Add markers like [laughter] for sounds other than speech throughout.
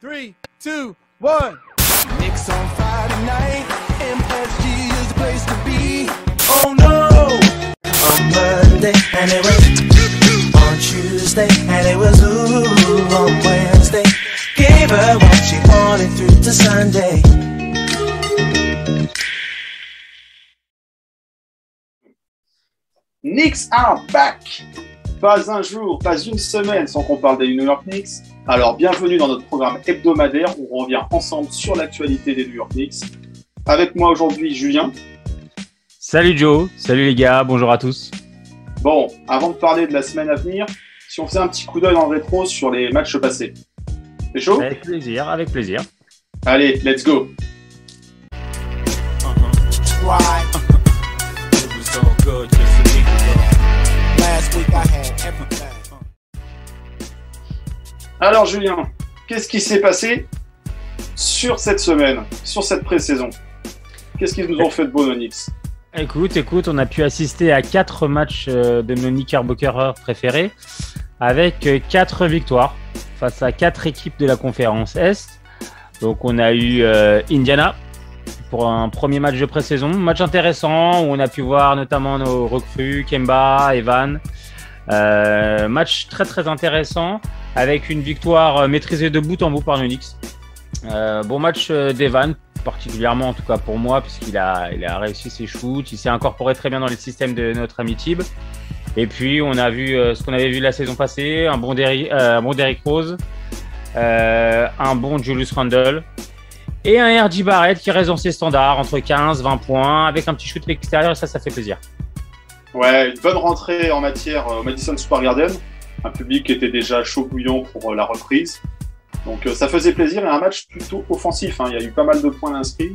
Three, two, one. Knicks on Friday night. MSG is the place to be. Oh no! On Monday, and it was on Tuesday, and it was ooh on Wednesday. Gave her what she wanted through to Sunday. Knicks are back Pas un jour, pas une semaine sans qu'on parle des New York Knicks. Alors bienvenue dans notre programme hebdomadaire où on revient ensemble sur l'actualité des New York Knicks. Avec moi aujourd'hui Julien. Salut Joe, salut les gars, bonjour à tous. Bon, avant de parler de la semaine à venir, si on faisait un petit coup d'œil en rétro sur les matchs passés. C'est chaud Avec plaisir, avec plaisir. Allez, let's go. It Alors Julien, qu'est-ce qui s'est passé sur cette semaine, sur cette pré-saison? Qu'est-ce qu'ils nous ont fait de nos Knicks Écoute, écoute, on a pu assister à quatre matchs euh, de nos Knickerbockers préférés avec euh, quatre victoires face à quatre équipes de la conférence Est. Donc on a eu euh, Indiana pour un premier match de pré-saison, match intéressant où on a pu voir notamment nos recrues Kemba, Evan. Match très très intéressant avec une victoire euh, maîtrisée de bout en bout par Knicks. Euh, bon match euh, d'Evan, particulièrement en tout cas pour moi, puisqu'il a, il a réussi ses shoots, il s'est incorporé très bien dans les systèmes de notre ami Tib. Et puis on a vu ce qu'on avait vu la saison passée, un bon, Derrick, Rose, un bon Julius Randle et un RJ Barrett qui reste dans ses standards entre 15 20 points avec un petit shoot de l'extérieur et ça ça fait plaisir. Ouais, une bonne rentrée en matière au Madison Square Garden. Un public qui était déjà chaud bouillant pour euh, la reprise. Donc euh, ça faisait plaisir et un match plutôt offensif. hein. Il y a eu pas mal de points inscrits.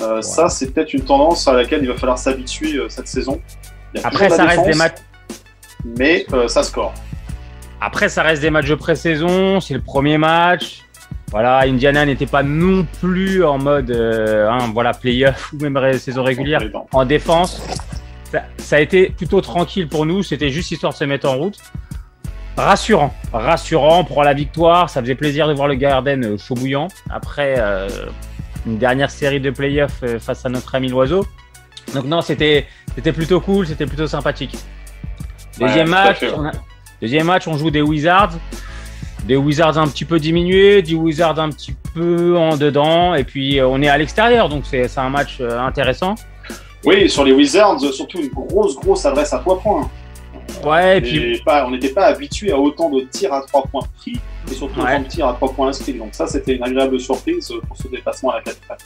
Euh, Ça, c'est peut-être une tendance à laquelle il va falloir s'habituer euh, cette saison. Il y a Après ça reste des matchs Mais euh, ça score. Après, ça reste des matchs de pré-saison, c'est le premier match. Voilà, Indiana n'était pas non plus en mode hein, voilà playoff ou même saison régulière en défense. Ça, ça a été plutôt tranquille pour nous, c'était juste histoire de se mettre en route. Rassurant, rassurant pour la victoire. Ça faisait plaisir de voir le Garden euh, chaud bouillant après euh, une dernière série de playoffs euh, face à notre ami l'oiseau. Donc non, c'était plutôt cool, c'était plutôt sympathique. Deuxième match, on a- deuxième match, on joue des Wizards. Des Wizards un petit peu diminués, des Wizards un petit peu en dedans, et puis on est à l'extérieur, donc c'est un match intéressant. Oui, sur les Wizards, surtout une grosse, grosse adresse à trois points. Ouais, et puis pas- on n'était pas habitué à autant de tirs à trois points pris et surtout Ouais. autant de tirs à trois points inscrits. Donc ça, c'était une agréable surprise pour ce déplacement à la capitale.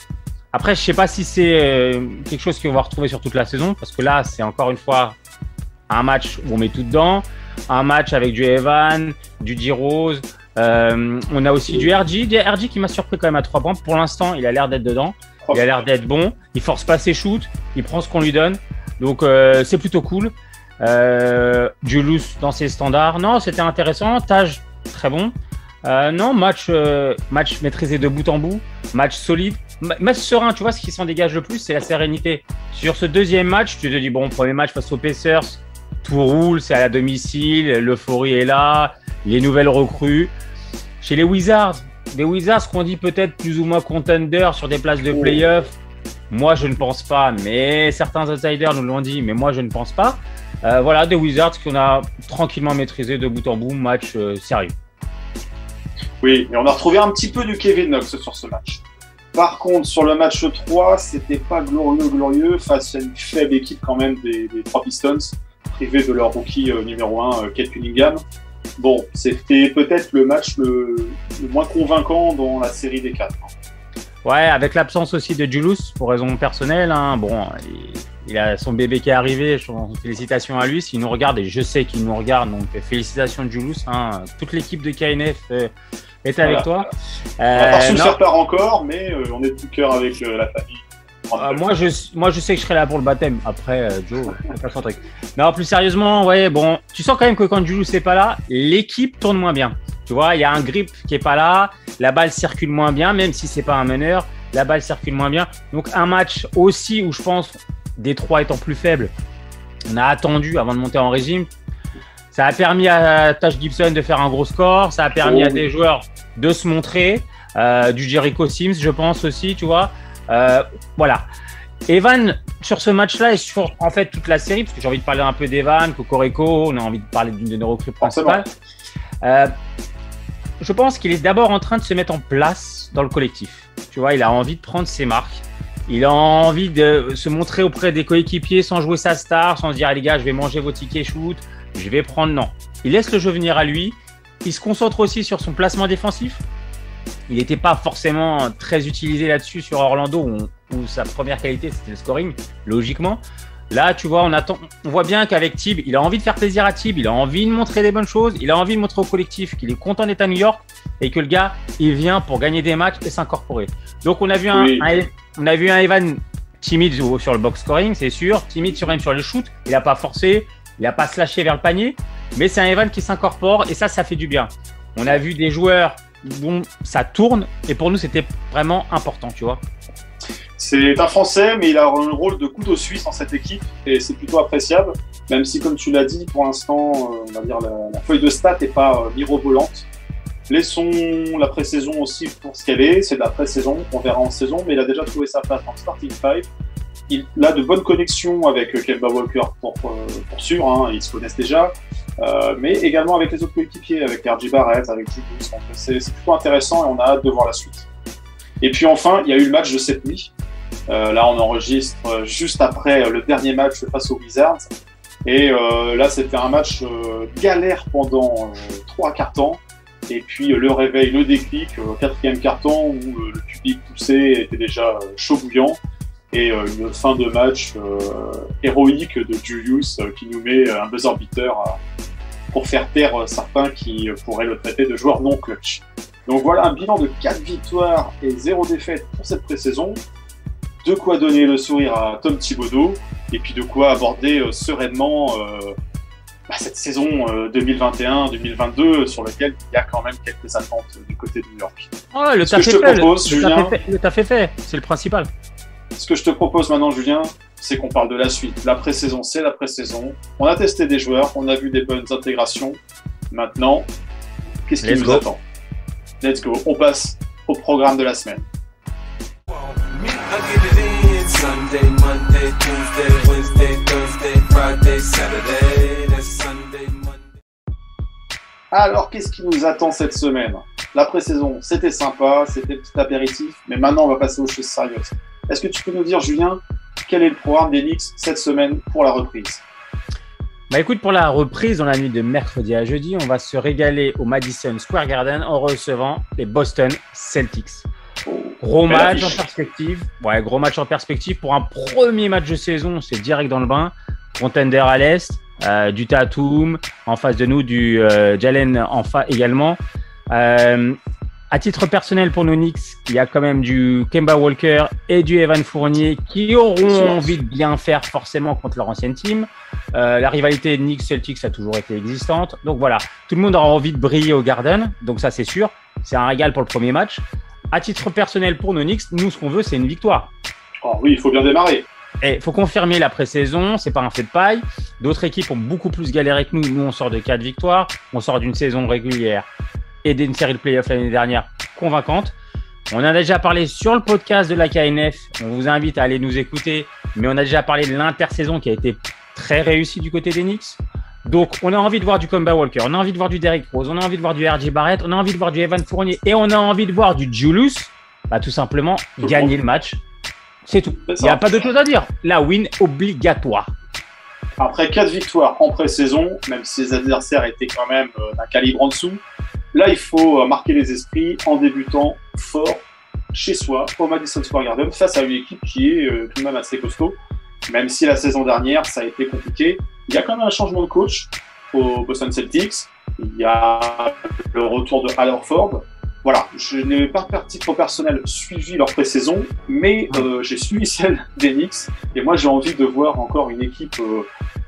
après, je sais pas si c'est euh, quelque chose qu'on va retrouver sur toute la saison, parce que là, c'est encore une fois un match où on met tout dedans, un match avec du Evan, du D-Rose. Euh, on a aussi du RG, du RG qui m'a surpris quand même à trois points. Pour l'instant, il a l'air d'être dedans. Il a l'air d'être bon. Il force pas ses shoots. Il prend ce qu'on lui donne. Donc euh, c'est plutôt cool. Euh, Julius dans ses standards. Non, c'était intéressant. Tage très bon. Euh, non, match euh, match maîtrisé de bout en bout. Match solide. Ma- Match serein. Tu vois ce qui s'en dégage le plus, c'est la sérénité. Sur ce deuxième match, tu te dis bon, premier match face aux Pacers, tout roule, c'est à la domicile, l'euphorie est là, les nouvelles recrues. Chez les Wizards, des Wizards qu'on dit peut-être plus ou moins contenders sur des places de Oh. Moi, je ne pense pas, mais certains outsiders nous l'ont dit, mais moi, je ne pense pas. Euh, voilà, des Wizards qu'on a tranquillement maîtrisé de bout en bout, match euh, sérieux. Oui, et on a retrouvé un petit peu du Kevin Knox sur ce match. Par contre, sur le match 3, c'était pas glorieux, glorieux, face à une faible équipe quand même des, des trois Pistons, privés de leur rookie euh, numéro 1, Kate Cunningham. Bon, c'était peut-être le match le, le moins convaincant dans la série des quatre. hein. Ouais, avec l'absence aussi de Julius, pour raison personnelle. hein, bon, il, il a son bébé qui est arrivé. je- Félicitations à lui. S'il nous regarde, et je sais qu'il nous regarde, donc euh, félicitations Julius. Hein, toute l'équipe de KNF euh, est avec Voilà. toi. Euh, part encore, mais euh, on est de tout cœur avec euh, la famille. Euh, moi, je, moi, je sais que je serai là pour le baptême. Après, euh, Joe, [laughs] c'est pas son truc. Non, plus sérieusement, ouais, bon, tu sens quand même que quand Julius n'est pas là, l'équipe tourne moins bien. Tu vois, il y a un grip qui est pas là, la balle circule moins bien, même si c'est pas un meneur, la balle circule moins bien. Donc, un match aussi où je pense, Détroit étant plus faible, on a attendu avant de monter en régime. Ça a permis à Tash Gibson de faire un gros score, ça a permis Oh à oui. des joueurs de se montrer. Euh, du Jericho Sims, je pense aussi, tu vois. Euh, voilà. Evan, sur ce match-là et sur en fait toute la série, parce que j'ai envie de parler un peu d'Evan, Cocorico, on a envie de parler d'une de nos recrues principales. Euh, je pense qu'il est d'abord en train de se mettre en place dans le collectif. Tu vois, il a envie de prendre ses marques. Il a envie de se montrer auprès des coéquipiers sans jouer sa star, sans se dire, les gars, je vais manger vos tickets shoot, je vais prendre. Non. Il laisse le jeu venir à lui. Il se concentre aussi sur son placement défensif. Il n'était pas forcément très utilisé là-dessus sur Orlando, où, où sa première qualité c'était le scoring, logiquement. Là, tu vois, on attend, on voit bien qu'avec Tib, il a envie de faire plaisir à Tib, il a envie de montrer des bonnes choses, il a envie de montrer au collectif qu'il est content d'être à New York et que le gars, il vient pour gagner des matchs et s'incorporer. Donc, on a vu un, Oui. un- on a vu un Evan timide sur le box scoring, c'est sûr, timide sur même sur le shoot. Il n'a pas forcé, il n'a pas slashé vers le panier, mais c'est un Evan qui s'incorpore et ça, ça fait du bien. On a vu des joueurs dont ça tourne et pour nous, c'était vraiment important, tu vois. C'est un Français, mais il a un rôle de couteau suisse dans cette équipe et c'est plutôt appréciable. Même si, comme tu l'as dit, pour l'instant, euh, on va dire la, feuille de stat n'est pas euh, mirobolante. Laissons la pré-saison aussi pour ce qu'elle est. C'est de la pré-saison, on verra en saison, mais il a déjà trouvé sa place le starting five. Il a de bonnes connexions avec euh, Kemba Walker pour, pour sûr, hein, ils se connaissent déjà, mais également avec les autres coéquipiers, avec RJ Barrett, avec Julius. C'est plutôt intéressant et on a hâte de voir la suite. Et puis enfin, il y a eu le match de cette nuit. Euh, là, on enregistre juste après le dernier match face aux Wizards. Et euh, là, c'était un match euh, galère pendant trois quarts temps. Et puis le réveil, le déclic, quatrième carton où le public poussé était déjà chaud bouillant. Et une fin de match héroïque de Julius qui nous met un buzzer beater pour faire taire certains qui pourraient le traiter de joueur non clutch. Donc voilà un bilan de 4 victoires et 0 défaite pour cette pré-saison. De quoi donner le sourire à Tom Thibodeau et puis de quoi aborder euh, sereinement euh, bah, cette saison euh, 2021-2022 sur laquelle il y a quand même quelques attentes euh, du côté de New York. Oh, le taf est te fait, le- propose, le taf Julien- est fait, le taf est fait, c'est le principal. Ce que je te propose maintenant, Julien, c'est qu'on parle de la suite. La pré-saison, c'est la pré-saison. On a testé des joueurs, on a vu des bonnes intégrations. Maintenant, qu'est-ce qui Let's nous go. attend? Let's go. On passe au programme de la semaine. Sunday, Monday, Tuesday, Wednesday, Thursday, Friday, Saturday. That's Sunday, Monday. Alors, qu'est-ce qui nous attend cette semaine? La pré-saison, c'était sympa, c'était petit apéritif, mais maintenant, on va passer aux choses sérieuses. Est-ce que tu peux nous dire, Julien, quel est le programme des Knicks cette semaine pour la reprise? Bah écoute, pour la reprise dans la nuit de mercredi à jeudi, on va se régaler au Madison Square Garden en recevant les Boston Celtics. Gros match en perspective. Ouais, gros match en perspective pour un premier match de saison. C'est direct dans le bain. Contender à l'est, euh, du Tatum en face de nous, du euh, Jalen en face également. Euh, à titre personnel pour nos Knicks, il y a quand même du Kemba Walker et du Evan Fournier qui auront envie de bien faire forcément contre leur ancienne team. Euh, la rivalité Knicks-Celtics a toujours été existante. Donc voilà, tout le monde aura envie de briller au Garden. Donc ça, c'est sûr. C'est un régal pour le premier match. À titre personnel pour nos Knicks, nous, ce qu'on veut, c'est une victoire. Oh oui, il faut bien démarrer. Et faut confirmer la pré-saison, c'est pas un fait de paille. D'autres équipes ont beaucoup plus galéré que nous. Nous, on sort de quatre victoires, on sort d'une saison régulière et d'une série de playoffs l'année dernière convaincante. On a déjà parlé sur le podcast de la KNF. On vous invite à aller nous écouter, mais on a déjà parlé de l'intersaison qui a été très réussie du côté des Knicks. Donc, on a envie de voir du Comba Walker, on a envie de voir du Derrick Rose, on a envie de voir du RJ Barrett, on a envie de voir du Evan Fournier et on a envie de voir du Julius. Bah, tout simplement, Tout gagner le match. C'est tout. Il n'y a pas d'autre chose à dire. La win obligatoire. Après quatre victoires en pré-saison, même si les adversaires étaient quand même euh, d'un calibre en dessous, là il faut euh, marquer les esprits en débutant fort chez soi au Madison Square Garden face à une équipe qui est euh, tout de même assez costaud. Même si la saison dernière ça a été compliqué, il y a quand même un changement de coach au Boston Celtics. Il y a le retour de Al Horford. Voilà, je n'ai pas par titre personnel suivi leur pré-saison, mais euh, j'ai suivi [laughs] celle des Knicks. Et moi, j'ai envie de voir encore une équipe euh,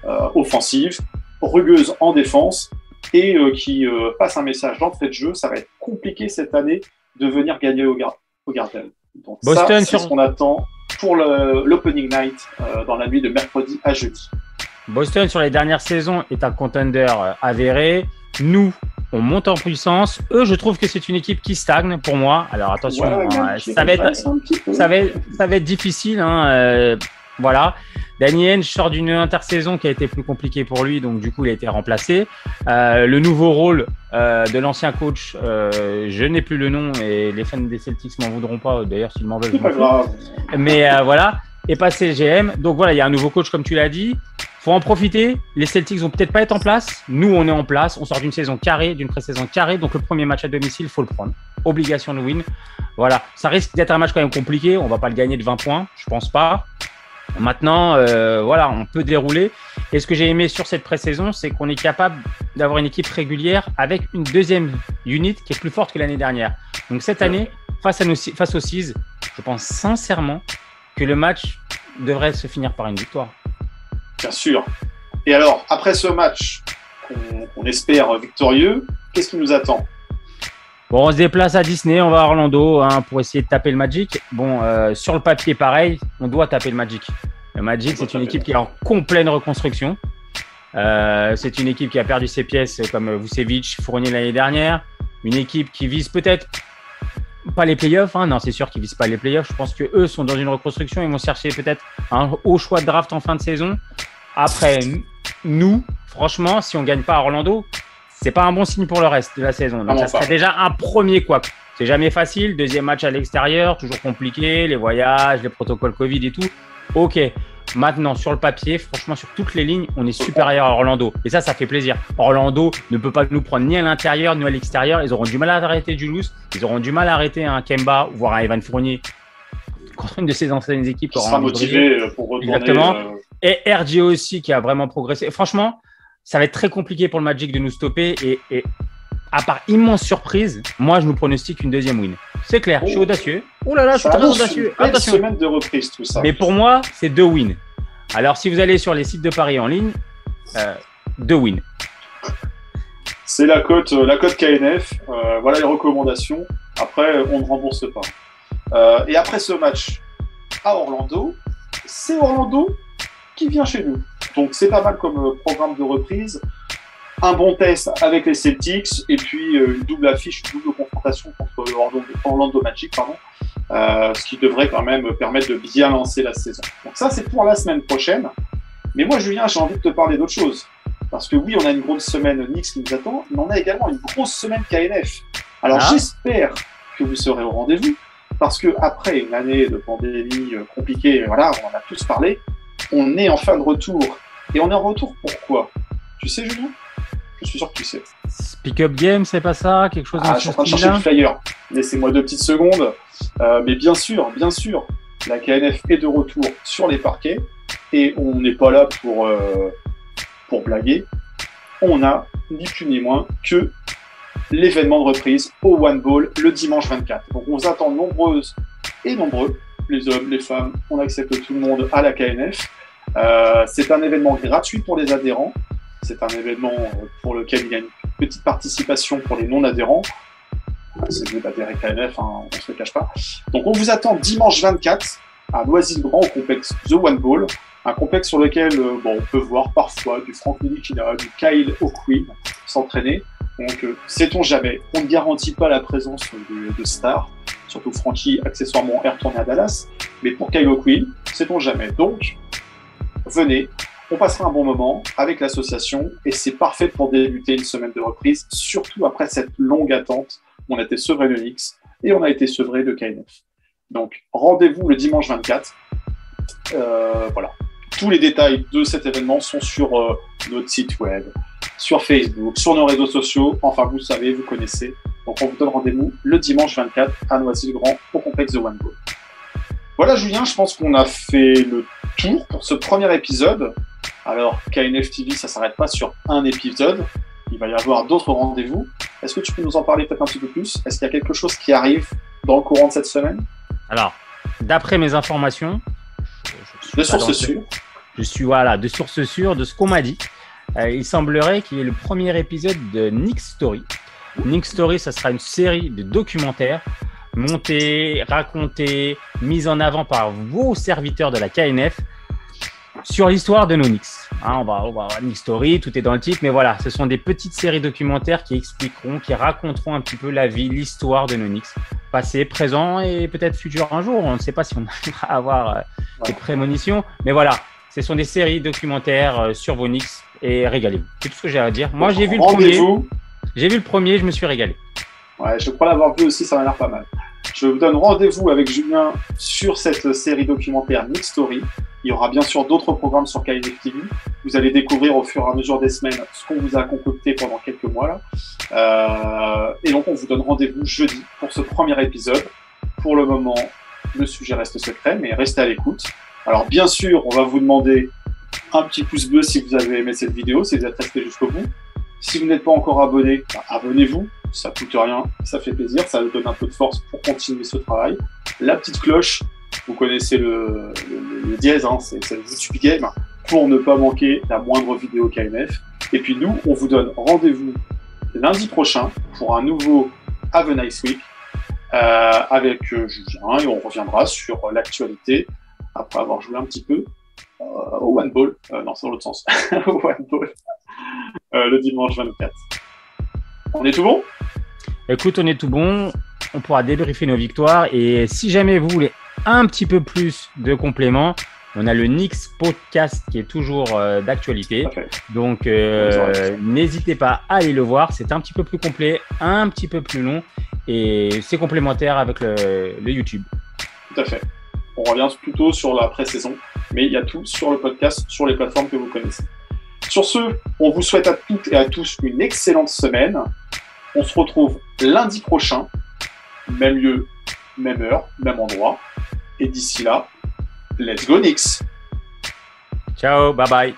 euh, offensive, rugueuse en défense et euh, qui euh, passe un message d'entrée de jeu. Ça va être compliqué cette année de venir gagner au, gar au Garden. Donc Boston ça, c'est sur- ce qu'on attend pour l'opening night euh, dans la nuit de mercredi à jeudi. Boston, sur les dernières saisons, est un contender euh, avéré. Nous, on monte en puissance. Eux, je trouve que c'est une équipe qui stagne pour moi. Alors attention, Ouais, hein, qui ça, va être, régresse un petit peu. ça, va être, ça va être difficile. Hein, euh, voilà. Danny Henge sort d'une intersaison qui a été plus compliquée pour lui, donc du coup, il a été remplacé. Euh, le nouveau rôle euh, de l'ancien coach, euh, je n'ai plus le nom et les fans des Celtics m'en voudront pas. D'ailleurs, s'ils m'en veulent, je pas grave. mais euh, voilà, et passé GM. Donc voilà, il y a un nouveau coach, comme tu l'as dit. Faut en profiter. Les Celtics vont peut-être pas être en place. Nous, on est en place. On sort d'une saison carrée, d'une pré-saison carrée. Donc le premier match à domicile, faut le prendre. Obligation de win. Voilà, ça risque d'être un match quand même compliqué. On va pas le gagner de 20 points, je pense pas. Maintenant, euh, voilà, on peut dérouler. Et ce que j'ai aimé sur cette pré-saison, c'est qu'on est capable d'avoir une équipe régulière avec une deuxième unit qui est plus forte que l'année dernière. Donc cette année, face, à nos, face aux Seas, je pense sincèrement que le match devrait se finir par une victoire. Bien sûr. Et alors, après ce match, qu'on espère victorieux, qu'est-ce qui nous attend? Bon, on se déplace à Disney, on va à Orlando hein, pour essayer de taper le Magic. Bon, euh, sur le papier, pareil, on doit taper le Magic. Le Magic, c'est une équipe qui est en complète reconstruction. Euh, c'est une équipe qui a perdu ses pièces comme Vucevic, Fournier l'année dernière. Une équipe qui vise peut-être pas les playoffs. Hein. Non, c'est sûr qu'ils visent pas les playoffs. Je pense que eux sont dans une reconstruction. Ils vont chercher peut-être un haut choix de draft en fin de saison. Après, nous, franchement, si on gagne pas à Orlando, c'est pas un bon signe pour le reste de la saison. Donc, ça serait déjà un premier quoi. C'est jamais facile. Deuxième match à l'extérieur, toujours compliqué. Les voyages, les protocoles Covid et tout. Ok. Maintenant, sur le papier, franchement, sur toutes les lignes, on est supérieur à Orlando. Et ça, ça fait plaisir. Orlando ne peut pas nous prendre ni à l'intérieur ni à l'extérieur. Ils auront du mal à arrêter Julius. Ils auront du mal à arrêter un Kemba, voire un Evan Fournier contre une de ses anciennes équipes. Qui sera motivé pour retourner Exactement. euh, Et RJ aussi qui a vraiment progressé. Franchement, ça va être très compliqué pour le Magic de nous stopper. Et, et à part immense surprise, moi je nous pronostique une deuxième win. C'est clair, je suis Oh. audacieux. Oh là là, je suis ça très audacieux. Attention. semaine de reprise, tout ça. Mais pour moi, c'est deux wins. Alors si vous allez sur les sites de paris en ligne, euh, deux wins. C'est la cote, euh, la cote KNF. Euh, voilà les recommandations. Après, on ne rembourse pas. Euh, et après ce match à Orlando, c'est Orlando qui vient chez nous. Donc c'est pas mal comme euh, programme de reprise. Un bon test avec les Celtics et puis euh, une double affiche, une double confrontation contre Orlando, Orlando Magic, pardon. Euh, ce qui devrait quand même permettre de bien lancer la saison. Donc ça, c'est pour la semaine prochaine. Mais moi, Julien, j'ai envie de te parler d'autre chose. Parce que oui, on a une grosse semaine Knicks qui nous attend, mais on a également une grosse semaine KNF. Alors Ah. j'espère que vous serez au rendez-vous, parce que après une année de pandémie euh, compliquée, voilà, on en a tous parlé, on est en fin de retour. Et on est en retour pourquoi Tu sais, Julien? Je suis sûr que tu sais. Pick up game, c'est pas ça? Quelque chose Ah, je suis en train de chercher le flyer. Laissez-moi deux petites secondes. Euh, mais bien sûr, bien sûr, la KNF est de retour sur les parquets et on n'est pas là pour, euh, pour blaguer. On a ni plus ni moins que l'événement de reprise au One Ball le dimanche 24. Donc on vous attend nombreuses et nombreux, les hommes, les femmes, on accepte tout le monde à la KNF. Euh, c'est un événement gratuit pour les adhérents. C'est un événement pour lequel il y a une petite participation pour les non-adhérents. C'est mieux d'adhérer KNF, hein, on ne se cache pas. Donc on vous attend dimanche 24 à Noisy-le-Grand au complexe The One Ball, un complexe sur lequel euh, bon, on peut voir parfois du Frank Nilikina, du Kyle O'Quinn s'entraîner. Donc euh, sait-on jamais, on ne garantit pas la présence de stars, surtout que Frankie accessoirement est retourné à Dallas, mais pour Kyle O'Quinn, sait-on jamais. Donc venez, on passera un bon moment avec l'association et c'est parfait pour débuter une semaine de reprise, surtout après cette longue attente. On a été sevré de Nix et on a été sevré de KNF. Donc rendez-vous le dimanche 24. Euh, voilà. Tous les détails de cet événement sont sur euh, notre site web, sur Facebook, sur nos réseaux sociaux. Enfin, vous savez, vous connaissez. Donc on vous donne rendez-vous le dimanche 24 à Noisy-le-Grand au complexe de One Goal. Voilà Julien, je pense qu'on a fait le tour pour ce premier épisode. Alors, KNF TV, ça s'arrête pas sur un épisode. Il va y avoir d'autres rendez-vous. Est-ce que tu peux nous en parler peut-être un petit peu plus? Est-ce qu'il y a quelque chose qui arrive dans le courant de cette semaine? Alors, d'après mes informations, je- De sources sûres. je suis voilà, de sources sûres de ce qu'on m'a dit. Euh, il semblerait qu'il y ait le premier épisode de Nick Story. Nick Story, ça sera une série de documentaires montés, racontés, mis en avant par vos serviteurs de la KNF sur l'histoire de nos Knicks. Hein, on, va, on va Nick Story, tout est dans le titre, mais voilà, ce sont des petites séries documentaires qui expliqueront, qui raconteront un petit peu la vie, l'histoire de nos Knicks, passé, présent et peut-être futur un jour. On ne sait pas si on [laughs] arrivera à avoir euh, des prémonitions, mais voilà, ce sont des séries documentaires euh, sur vos Knicks et régalez-vous. C'est tout ce que j'ai à dire. Moi, j'ai vu le premier. J'ai vu le premier, je me suis régalé. Ouais, je crois l'avoir vu aussi, ça m'a l'air pas mal. Je vous donne rendez-vous avec Julien sur cette série documentaire Nick Story. Il y aura bien sûr d'autres programmes sur KNF TV. Vous allez découvrir au fur et à mesure des semaines ce qu'on vous a concocté pendant quelques mois là. Euh, et donc on vous donne rendez-vous jeudi pour ce premier épisode. Pour le moment, le sujet reste secret, mais restez à l'écoute. Alors bien sûr, on va vous demander un petit pouce bleu si vous avez aimé cette vidéo, si vous êtes resté jusqu'au bout. Si vous n'êtes pas encore abonné, bah, abonnez-vous. Ça coûte rien, ça fait plaisir, ça nous donne un peu de force pour continuer ce travail. La petite cloche, vous connaissez le, le, le dièse, hein, c'est le YouTube Game, pour ne pas manquer la moindre vidéo KNF. Et puis nous, on vous donne rendez-vous lundi prochain pour un nouveau Have a Nice Week euh, avec euh, Julien et on reviendra sur l'actualité après avoir joué un petit peu euh, au One Ball, euh, non c'est dans l'autre sens, [laughs] au One Ball, le dimanche 24. On est tout bon? Écoute, on est tout bon. On pourra débriefer nos victoires. Et si jamais vous voulez un petit peu plus de compléments, on a le Nix Podcast qui est toujours euh, d'actualité. Donc, euh, n'hésitez pas à aller le voir. C'est un petit peu plus complet, un petit peu plus long. Et c'est complémentaire avec le, le YouTube. Tout à fait. On revient plutôt sur la pré-saison, mais il y a tout sur le podcast, sur les plateformes que vous connaissez. Sur ce, on vous souhaite à toutes et à tous une excellente semaine. On se retrouve lundi prochain, même lieu, même heure, même endroit. Et d'ici là, let's go Knicks Ciao, bye bye.